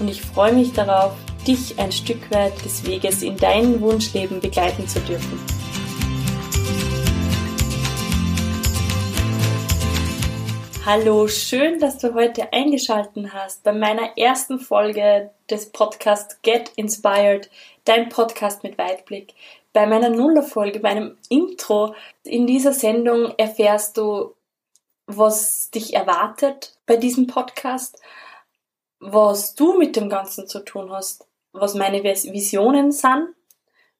und ich freue mich darauf, dich ein Stück weit des Weges in dein Wunschleben begleiten zu dürfen. Hallo, schön, dass du heute eingeschalten hast bei meiner ersten Folge des Podcasts Get Inspired, dein Podcast mit Weitblick. Bei meiner Nullerfolge, meinem Intro in dieser Sendung erfährst du, was dich erwartet bei diesem Podcast, was du mit dem Ganzen zu tun hast, was meine Visionen sind,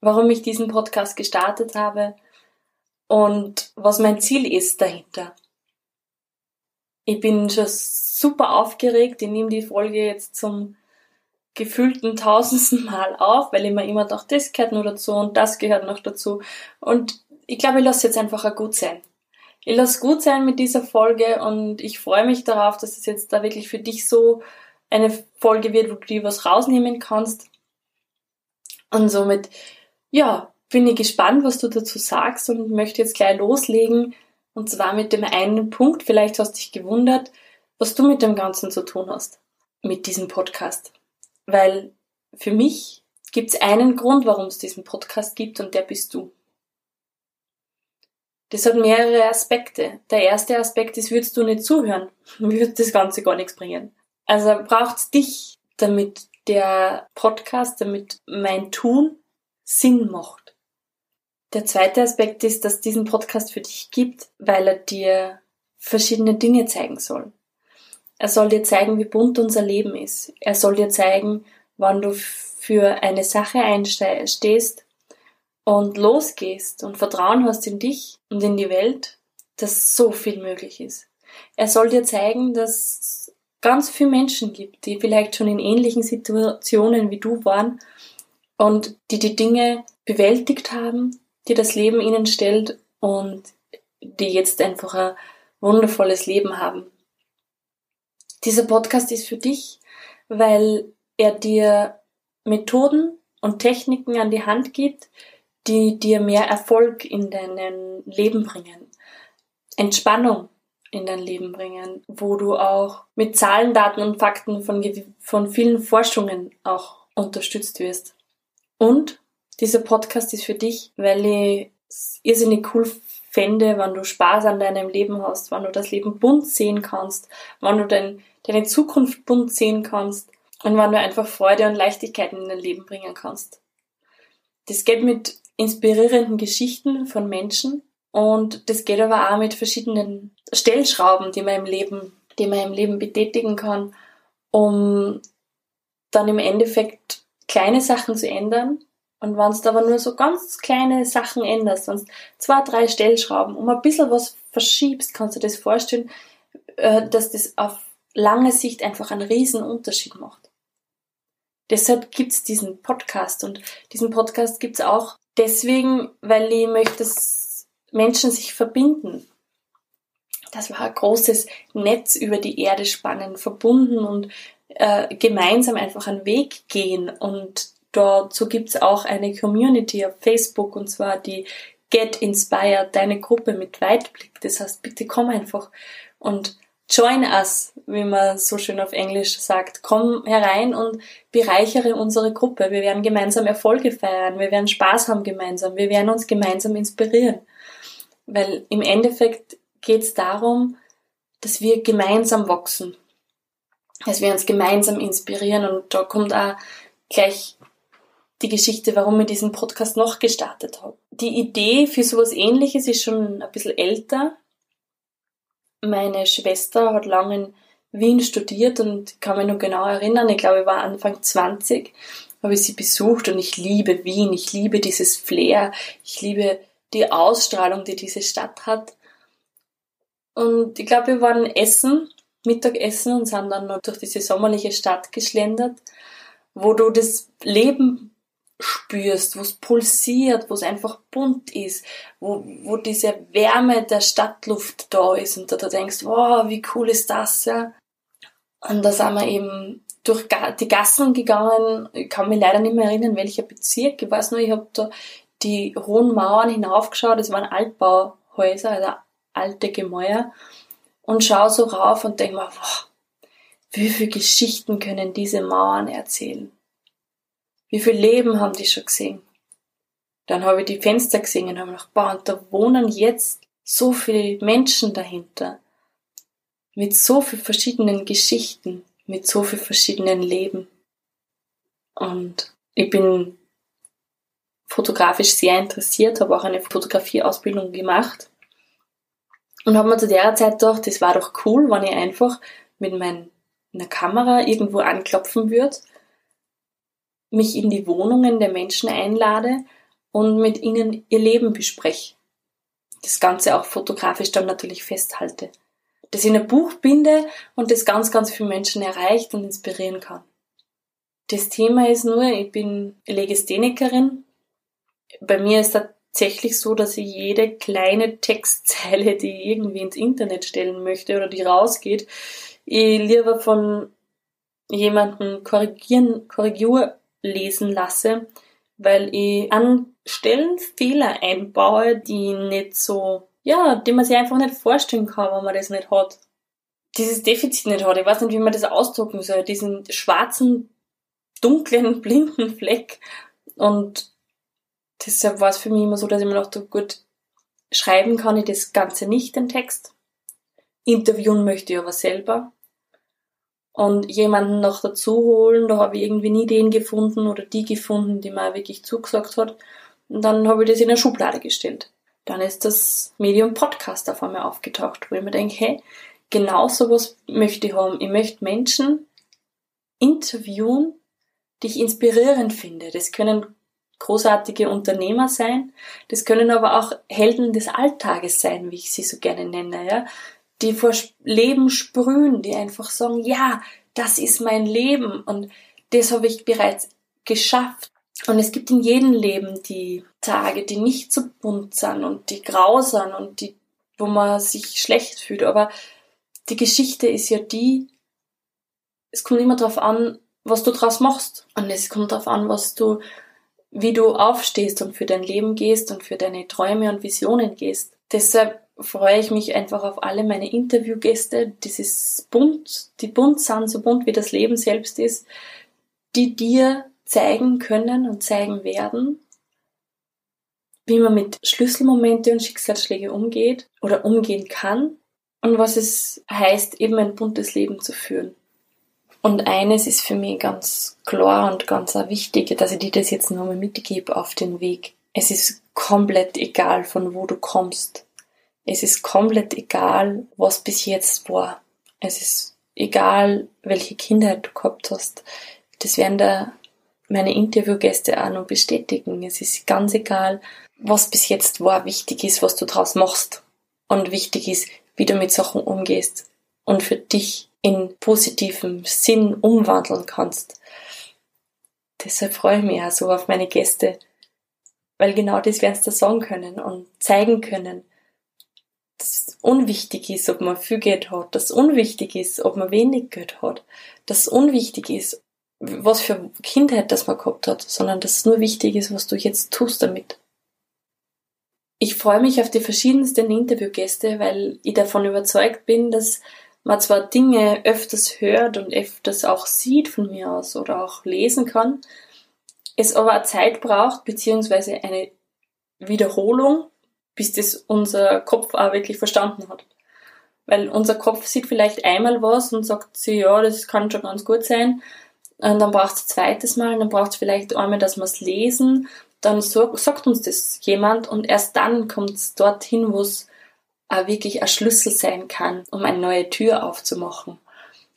warum ich diesen Podcast gestartet habe und was mein Ziel ist dahinter. Ich bin schon super aufgeregt. Ich nehme die Folge jetzt zum gefühlten tausendsten Mal auf, weil ich mir immer dachte, das gehört noch dazu und das gehört noch dazu. Und ich glaube, ich lasse jetzt einfach auch gut sein. Ich lasse gut sein mit dieser Folge und ich freue mich darauf, dass es jetzt da wirklich für dich so eine Folge wird, wo du dir was rausnehmen kannst. Und somit, ja, bin ich gespannt, was du dazu sagst und möchte jetzt gleich loslegen. Und zwar mit dem einen Punkt, vielleicht hast dich gewundert, was du mit dem Ganzen zu tun hast. Mit diesem Podcast. Weil für mich gibt es einen Grund, warum es diesen Podcast gibt und der bist du. Das hat mehrere Aspekte. Der erste Aspekt ist, würdest du nicht zuhören, würde das Ganze gar nichts bringen. Also braucht's dich, damit der Podcast, damit mein Tun Sinn macht. Der zweite Aspekt ist, dass diesen Podcast für dich gibt, weil er dir verschiedene Dinge zeigen soll. Er soll dir zeigen, wie bunt unser Leben ist. Er soll dir zeigen, wann du für eine Sache einstehst und losgehst und Vertrauen hast in dich und in die Welt, dass so viel möglich ist. Er soll dir zeigen, dass ganz viele Menschen gibt, die vielleicht schon in ähnlichen Situationen wie du waren und die die Dinge bewältigt haben, die das Leben ihnen stellt und die jetzt einfach ein wundervolles Leben haben. Dieser Podcast ist für dich, weil er dir Methoden und Techniken an die Hand gibt, die dir mehr Erfolg in deinem Leben bringen. Entspannung in dein Leben bringen, wo du auch mit Zahlen, Daten und Fakten von, von vielen Forschungen auch unterstützt wirst. Und dieser Podcast ist für dich, weil ich es irrsinnig cool fände, wenn du Spaß an deinem Leben hast, wenn du das Leben bunt sehen kannst, wenn du dein, deine Zukunft bunt sehen kannst und wenn du einfach Freude und Leichtigkeit in dein Leben bringen kannst. Das geht mit inspirierenden Geschichten von Menschen, und das geht aber auch mit verschiedenen Stellschrauben, die man im Leben, die man im Leben betätigen kann, um dann im Endeffekt kleine Sachen zu ändern. Und wenn du aber nur so ganz kleine Sachen änderst, sonst zwei, drei Stellschrauben, um ein bisschen was verschiebst, kannst du dir das vorstellen, äh, dass das auf lange Sicht einfach einen riesen Unterschied macht. Deshalb gibt's diesen Podcast und diesen Podcast gibt's auch deswegen, weil ich möchte, Menschen sich verbinden. Das war ein großes Netz über die Erde spannen, verbunden und äh, gemeinsam einfach einen Weg gehen. Und dazu gibt's auch eine Community auf Facebook und zwar die Get Inspired, deine Gruppe mit Weitblick. Das heißt, bitte komm einfach und join us, wie man so schön auf Englisch sagt. Komm herein und bereichere unsere Gruppe. Wir werden gemeinsam Erfolge feiern, wir werden Spaß haben gemeinsam, wir werden uns gemeinsam inspirieren. Weil im Endeffekt geht es darum, dass wir gemeinsam wachsen, dass wir uns gemeinsam inspirieren. Und da kommt auch gleich die Geschichte, warum ich diesen Podcast noch gestartet habe. Die Idee für sowas ähnliches ist schon ein bisschen älter. Meine Schwester hat lange in Wien studiert und kann mich noch genau erinnern, ich glaube, ich war Anfang 20, habe ich sie besucht und ich liebe Wien, ich liebe dieses Flair, ich liebe die Ausstrahlung, die diese Stadt hat. Und ich glaube, wir waren essen, Mittagessen und sind dann noch durch diese sommerliche Stadt geschlendert. wo du das Leben spürst, wo es pulsiert, wo es einfach bunt ist, wo, wo diese Wärme der Stadtluft da ist und da du denkst, wow, wie cool ist das, ja. Und da sind wir eben durch die Gassen gegangen, ich kann mich leider nicht mehr erinnern, welcher Bezirk, ich weiß nur, ich habe da die hohen Mauern hinaufgeschaut, es waren Altbauhäuser, also alte Gemäuer, und schau so rauf und denk mir, wow, wie viele Geschichten können diese Mauern erzählen? Wie viel Leben haben die schon gesehen? Dann habe ich die Fenster gesehen und habe gedacht, boah, und da wohnen jetzt so viele Menschen dahinter. Mit so vielen verschiedenen Geschichten, mit so vielen verschiedenen Leben. Und ich bin fotografisch sehr interessiert, habe auch eine Fotografieausbildung gemacht und habe mir zu der Zeit gedacht, das war doch cool, wenn ich einfach mit meiner Kamera irgendwo anklopfen würde, mich in die Wohnungen der Menschen einlade und mit ihnen ihr Leben bespreche. Das Ganze auch fotografisch dann natürlich festhalte. Das in ein Buch binde und das ganz, ganz viele Menschen erreicht und inspirieren kann. Das Thema ist nur, ich bin Legisthenikerin, bei mir ist tatsächlich so, dass ich jede kleine Textzeile, die ich irgendwie ins Internet stellen möchte oder die rausgeht, ich lieber von jemandem korrigieren, Korrektur lesen lasse, weil ich an Stellen Fehler einbaue, die nicht so, ja, die man sich einfach nicht vorstellen kann, wenn man das nicht hat. Dieses Defizit nicht hat. Ich weiß nicht, wie man das ausdrucken soll. Diesen schwarzen, dunklen, blinden Fleck. Und deshalb war es für mich immer so, dass ich mir dachte, gut, schreiben kann ich das Ganze nicht, den Text. Interviewen möchte ich aber selber. Und jemanden noch dazu holen, da habe ich irgendwie nie den gefunden oder die gefunden, die mir wirklich zugesagt hat. Und dann habe ich das in eine Schublade gestellt. Dann ist das Medium Podcast auf einmal aufgetaucht, wo ich mir denke, hey, genau sowas möchte ich haben. Ich möchte Menschen interviewen, die ich inspirierend finde. Das können großartige Unternehmer sein. Das können aber auch Helden des Alltages sein, wie ich sie so gerne nenne, ja. Die vor Leben sprühen, die einfach sagen, ja, das ist mein Leben und das habe ich bereits geschafft. Und es gibt in jedem Leben die Tage, die nicht so bunt sind und die grau sind und die, wo man sich schlecht fühlt. Aber die Geschichte ist ja die, es kommt immer darauf an, was du draus machst. Und es kommt darauf an, was du wie du aufstehst und für dein Leben gehst und für deine Träume und Visionen gehst. Deshalb freue ich mich einfach auf alle meine Interviewgäste. Dieses bunt, die bunt sind, so bunt wie das Leben selbst ist, die dir zeigen können und zeigen werden, wie man mit Schlüsselmomente und Schicksalsschläge umgeht oder umgehen kann und was es heißt, eben ein buntes Leben zu führen. Und eines ist für mich ganz klar und ganz wichtig, dass ich dir das jetzt nochmal mitgebe auf den Weg. Es ist komplett egal, von wo du kommst. Es ist komplett egal, was bis jetzt war. Es ist egal, welche Kindheit du gehabt hast. Das werden da meine Interviewgäste auch noch bestätigen. Es ist ganz egal, was bis jetzt war. Wichtig ist, was du draus machst. Und wichtig ist, wie du mit Sachen umgehst. Und für dich in positivem Sinn umwandeln kannst. Deshalb freue ich mich auch so auf meine Gäste, weil genau das werden sie da sagen können und zeigen können, dass es unwichtig ist, ob man viel Geld hat, dass es unwichtig ist, ob man wenig Geld hat, dass es unwichtig ist, was für Kindheit das man gehabt hat, sondern dass es nur wichtig ist, was du jetzt tust damit. Ich freue mich auf die verschiedensten Interviewgäste, weil ich davon überzeugt bin, dass man zwar Dinge öfters hört und öfters auch sieht von mir aus oder auch lesen kann, es aber eine Zeit braucht, beziehungsweise eine Wiederholung, bis das unser Kopf auch wirklich verstanden hat. Weil unser Kopf sieht vielleicht einmal was und sagt sich, ja, das kann schon ganz gut sein. Und dann braucht es ein zweites Mal, dann braucht es vielleicht einmal, dass wir es lesen, dann sagt uns das jemand und erst dann kommt es dorthin, wo es auch wirklich ein Schlüssel sein kann, um eine neue Tür aufzumachen.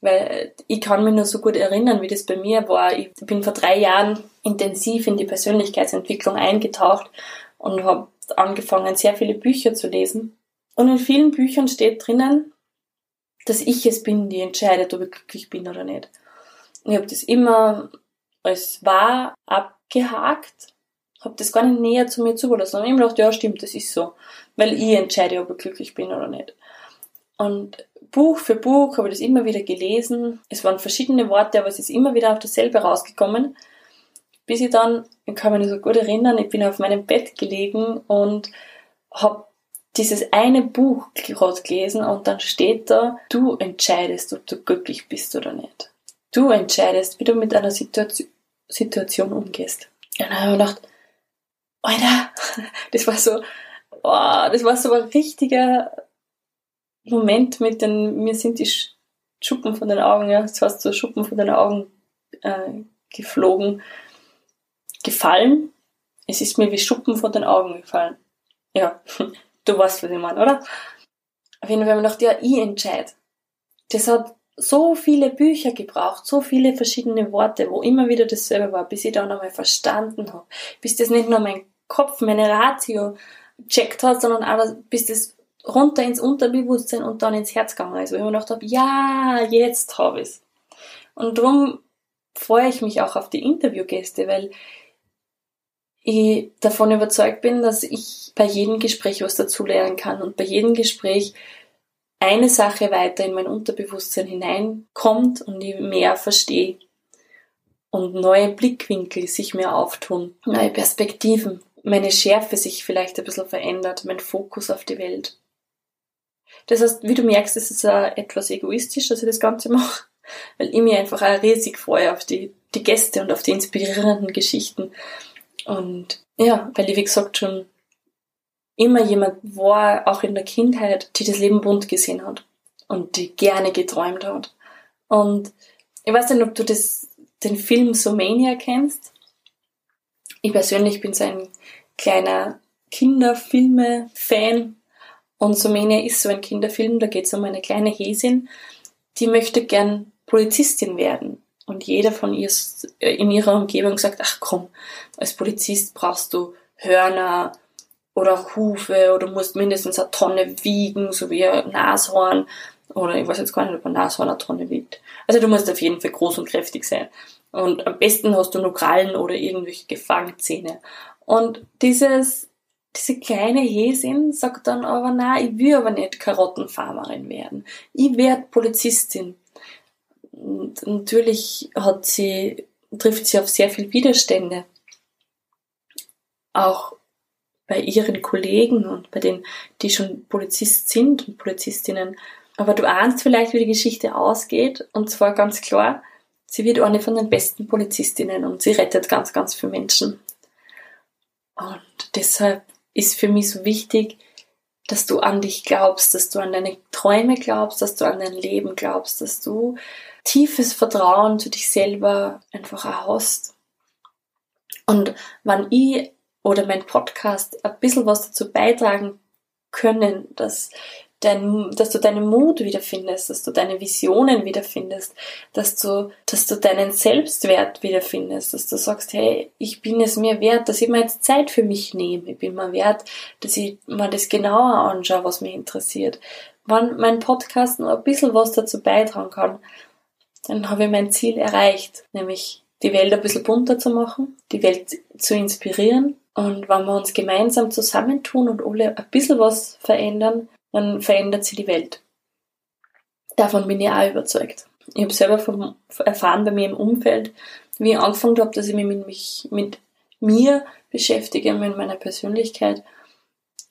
Weil ich kann mich nur so gut erinnern, wie das bei mir war. Ich bin vor drei Jahren intensiv in die Persönlichkeitsentwicklung eingetaucht und habe angefangen, sehr viele Bücher zu lesen. Und in vielen Büchern steht drinnen, dass ich es bin, die entscheidet, ob ich glücklich bin oder nicht. Und ich habe das immer als war abgehakt, habe das gar nicht näher zu mir zugelassen. Und ich habe gedacht, ja, stimmt, das ist so. Weil ich entscheide, ob ich glücklich bin oder nicht. Und Buch für Buch habe ich das immer wieder gelesen. Es waren verschiedene Worte, aber es ist immer wieder auf dasselbe rausgekommen. Bis ich dann, ich kann mich nicht so gut erinnern, ich bin auf meinem Bett gelegen und habe dieses eine Buch gerade gelesen und dann steht da, du entscheidest, ob du glücklich bist oder nicht. Du entscheidest, wie du mit einer Situation, Situation umgehst. Und dann habe ich gedacht, Alter, das war so, oh, das war so ein richtiger Moment mit den, mir sind die Schuppen von den Augen, ja, das heißt so Schuppen von den Augen äh, geflogen, gefallen. Es ist mir wie Schuppen von den Augen gefallen. Ja, du weißt, was ich meine, oder? Auf jeden Fall habe ich gedacht, ja, ich entscheide. Das hat so viele Bücher gebraucht, so viele verschiedene Worte, wo immer wieder dasselbe war, bis ich dann einmal verstanden habe. Bis das nicht nur mein Kopf, meine Ratio checkt hat, sondern auch bis das runter ins Unterbewusstsein und dann ins Herz gegangen ist, wo ich mir gedacht habe, ja, jetzt habe ich es. Und darum freue ich mich auch auf die Interviewgäste, weil ich davon überzeugt bin, dass ich bei jedem Gespräch was dazulernen kann und bei jedem Gespräch eine Sache weiter in mein Unterbewusstsein hineinkommt und ich mehr verstehe und neue Blickwinkel sich mir auftun, neue Perspektiven, meine Schärfe sich vielleicht ein bisschen verändert, mein Fokus auf die Welt. Das heißt, wie du merkst, es ist etwas egoistisch, dass ich das Ganze mache, weil ich mir einfach auch riesig freue auf die, die Gäste und auf die inspirierenden Geschichten. Und ja, weil ich, wie gesagt, schon immer jemand war, auch in der Kindheit, die das Leben bunt gesehen hat und die gerne geträumt hat. Und ich weiß nicht, ob du das, den Film Somania kennst. Ich persönlich bin so ein kleiner Kinderfilme-Fan und Somania ist so ein Kinderfilm, da geht es um eine kleine Häsin, die möchte gern Polizistin werden. Und jeder von ihr in ihrer Umgebung sagt, ach komm, als Polizist brauchst du Hörner oder Hufe oder musst mindestens eine Tonne wiegen, so wie ein Nashorn. Oder ich weiß jetzt gar nicht, ob ein Nashorn eine Tonne wiegt. Also du musst auf jeden Fall groß und kräftig sein. Und am besten hast du nur Krallen oder irgendwelche Gefangzähne. Und dieses diese kleine Häsin sagt dann aber, na, ich will aber nicht Karottenfarmerin werden. Ich werde Polizistin. Und natürlich hat sie, trifft sie auf sehr viel Widerstände. Auch bei ihren Kollegen und bei denen, die schon Polizist sind und Polizistinnen. Aber du ahnst vielleicht, wie die Geschichte ausgeht. Und zwar ganz klar, sie wird eine von den besten Polizistinnen und sie rettet ganz, ganz viele Menschen. Und deshalb ist für mich so wichtig, dass du an dich glaubst, dass du an deine Träume glaubst, dass du an dein Leben glaubst, dass du tiefes Vertrauen zu dich selber einfach hast. Und wenn ich oder mein Podcast ein bisschen was dazu beitragen können, dass dein, dass du deinen Mut wiederfindest, dass du deine Visionen wiederfindest, dass du, dass du deinen Selbstwert wiederfindest, dass du sagst, hey, ich bin es mir wert, dass ich mir jetzt Zeit für mich nehme, ich bin mir wert, dass ich mir das genauer anschaue, was mich interessiert. Wenn mein Podcast nur ein bisschen was dazu beitragen kann, dann habe ich mein Ziel erreicht, nämlich die Welt ein bisschen bunter zu machen, die Welt zu inspirieren. Und wenn wir uns gemeinsam zusammentun und alle ein bisschen was verändern, dann verändert sie die Welt. Davon bin ich auch überzeugt. Ich habe selber vom, erfahren bei mir im Umfeld, wie ich angefangen habe, dass ich mich mit, mich mit mir beschäftige, mit meiner Persönlichkeit,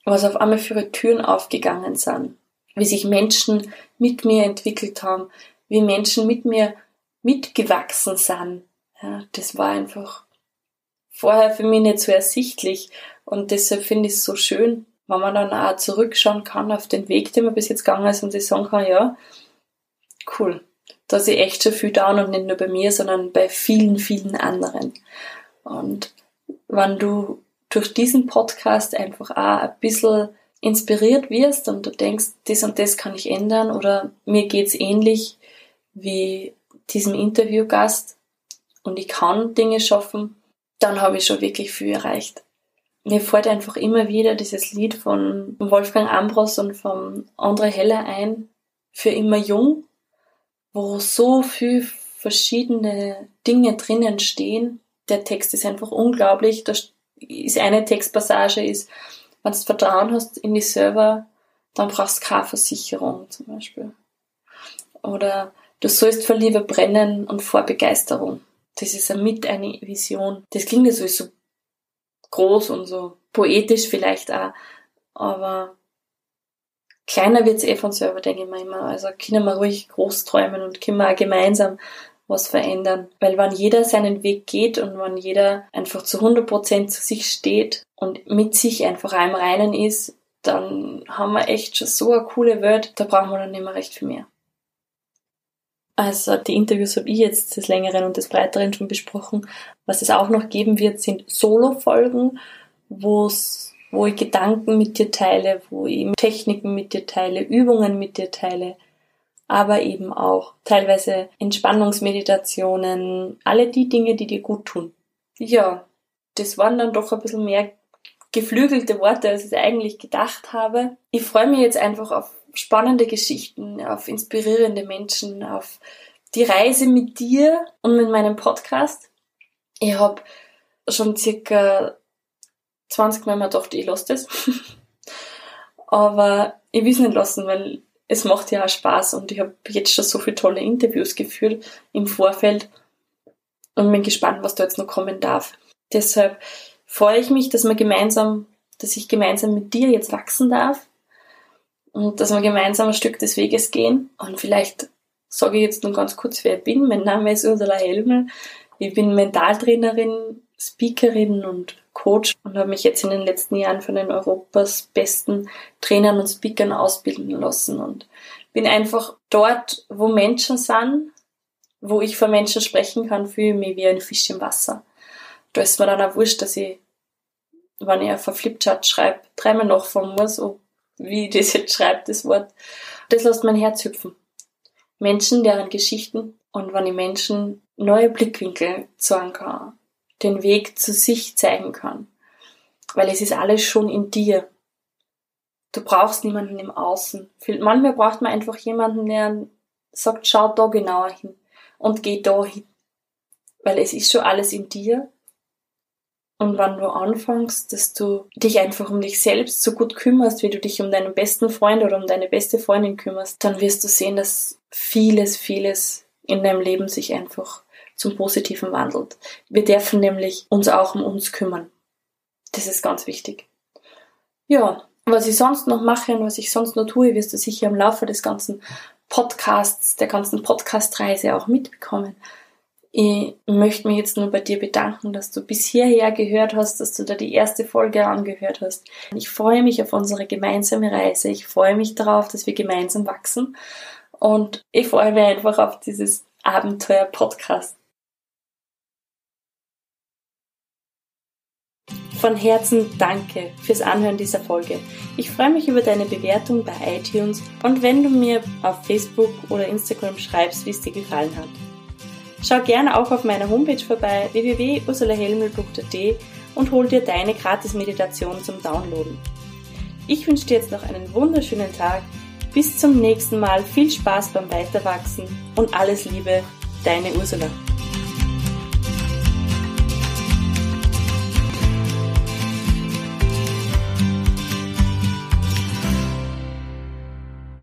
was auf einmal für Türen aufgegangen sind, wie sich Menschen mit mir entwickelt haben, wie Menschen mit mir mitgewachsen sind. Ja, das war einfach vorher für mich nicht so ersichtlich und deshalb finde ich es so schön, wenn man dann auch zurückschauen kann auf den Weg, den man bis jetzt gegangen ist und sich sagen kann, ja, cool, da ist echt schon viel da und nicht nur bei mir, sondern bei vielen, vielen anderen. Und wenn du durch diesen Podcast einfach auch ein bisschen inspiriert wirst und du denkst, das und das kann ich ändern oder mir geht's ähnlich wie diesem Interviewgast und ich kann Dinge schaffen, dann habe ich schon wirklich viel erreicht mir fällt einfach immer wieder dieses Lied von Wolfgang Ambros und von André Heller ein, für immer jung, wo so viel verschiedene Dinge drinnen stehen. Der Text ist einfach unglaublich. Da ist eine Textpassage ist, wenn du Vertrauen hast in die Server, dann brauchst du keine Versicherung zum Beispiel. Oder du sollst vor Liebe brennen und vor Begeisterung. Das ist mit eine Vision. Das klingt ja sowieso groß und so poetisch vielleicht auch, aber kleiner wird's eh von selber, denke ich mir immer. Also können wir ruhig groß träumen und können wir auch gemeinsam was verändern. Weil wenn jeder seinen Weg geht und wenn jeder einfach zu 100% zu sich steht und mit sich einfach auch Reinen ist, dann haben wir echt schon so eine coole Welt, da brauchen wir dann nicht mehr recht viel mehr. Also die Interviews habe ich jetzt des Längeren und des Breiteren schon besprochen. Was es auch noch geben wird, sind Solo-Folgen, wo ich Gedanken mit dir teile, wo ich Techniken mit dir teile, Übungen mit dir teile, aber eben auch teilweise Entspannungsmeditationen, alle die Dinge, die dir gut tun. Ja, das waren dann doch ein bisschen mehr geflügelte Worte, als ich eigentlich gedacht habe. Ich freue mich jetzt einfach auf spannende Geschichten, auf inspirierende Menschen, auf die Reise mit dir und mit meinem Podcast. Ich habe schon circa 20 Mal mal gedacht, ich lasse das. Aber ich will es nicht lassen, weil es macht ja auch Spaß und ich habe jetzt schon so viele tolle Interviews geführt im Vorfeld und bin gespannt, was da jetzt noch kommen darf. Deshalb freue ich mich, dass wir gemeinsam, dass ich gemeinsam mit dir jetzt wachsen darf und dass wir gemeinsam ein Stück des Weges gehen. Und vielleicht sage ich jetzt noch ganz kurz, wer ich bin. Mein Name ist Ursula Helmel. Ich bin Mentaltrainerin, Speakerin und Coach und habe mich jetzt in den letzten Jahren von den Europas besten Trainern und Speakern ausbilden lassen und bin einfach dort, wo Menschen sind, wo ich vor Menschen sprechen kann, fühle ich mich wie ein Fisch im Wasser. Da ist mir dann auch wurscht, dass ich, wenn ich auf ein Flipchart schreibe, dreimal nachfahren muss, ob, wie ich das jetzt schreibe, das Wort. Das lässt mein Herz hüpfen. Menschen, deren Geschichten und wenn ich Menschen neue Blickwinkel zeigen kann, den Weg zu sich zeigen kann. Weil es ist alles schon in dir. Du brauchst niemanden im Außen. Manchmal braucht man einfach jemanden, der sagt, schau da genauer hin und geh da hin. Weil es ist schon alles in dir. Und wenn du anfängst, dass du dich einfach um dich selbst so gut kümmerst, wie du dich um deinen besten Freund oder um deine beste Freundin kümmerst, dann wirst du sehen, dass vieles, vieles in deinem Leben sich einfach zum Positiven wandelt. Wir dürfen nämlich uns auch um uns kümmern. Das ist ganz wichtig. Ja, was ich sonst noch mache und was ich sonst noch tue, wirst du sicher im Laufe des ganzen Podcasts, der ganzen Podcastreise auch mitbekommen. Ich möchte mich jetzt nur bei dir bedanken, dass du bis hierher gehört hast, dass du da die erste Folge angehört hast. Ich freue mich auf unsere gemeinsame Reise. Ich freue mich darauf, dass wir gemeinsam wachsen. Und ich freue mich einfach auf dieses Abenteuer-Podcast. Von Herzen danke fürs Anhören dieser Folge. Ich freue mich über deine Bewertung bei iTunes und wenn du mir auf Facebook oder Instagram schreibst, wie es dir gefallen hat. Schau gerne auch auf meiner Homepage vorbei www.ursulahelmel.at und hol dir deine Gratis-Meditation zum Downloaden. Ich wünsche dir jetzt noch einen wunderschönen Tag. Bis zum nächsten Mal. Viel Spaß beim Weiterwachsen und alles Liebe, deine Ursula.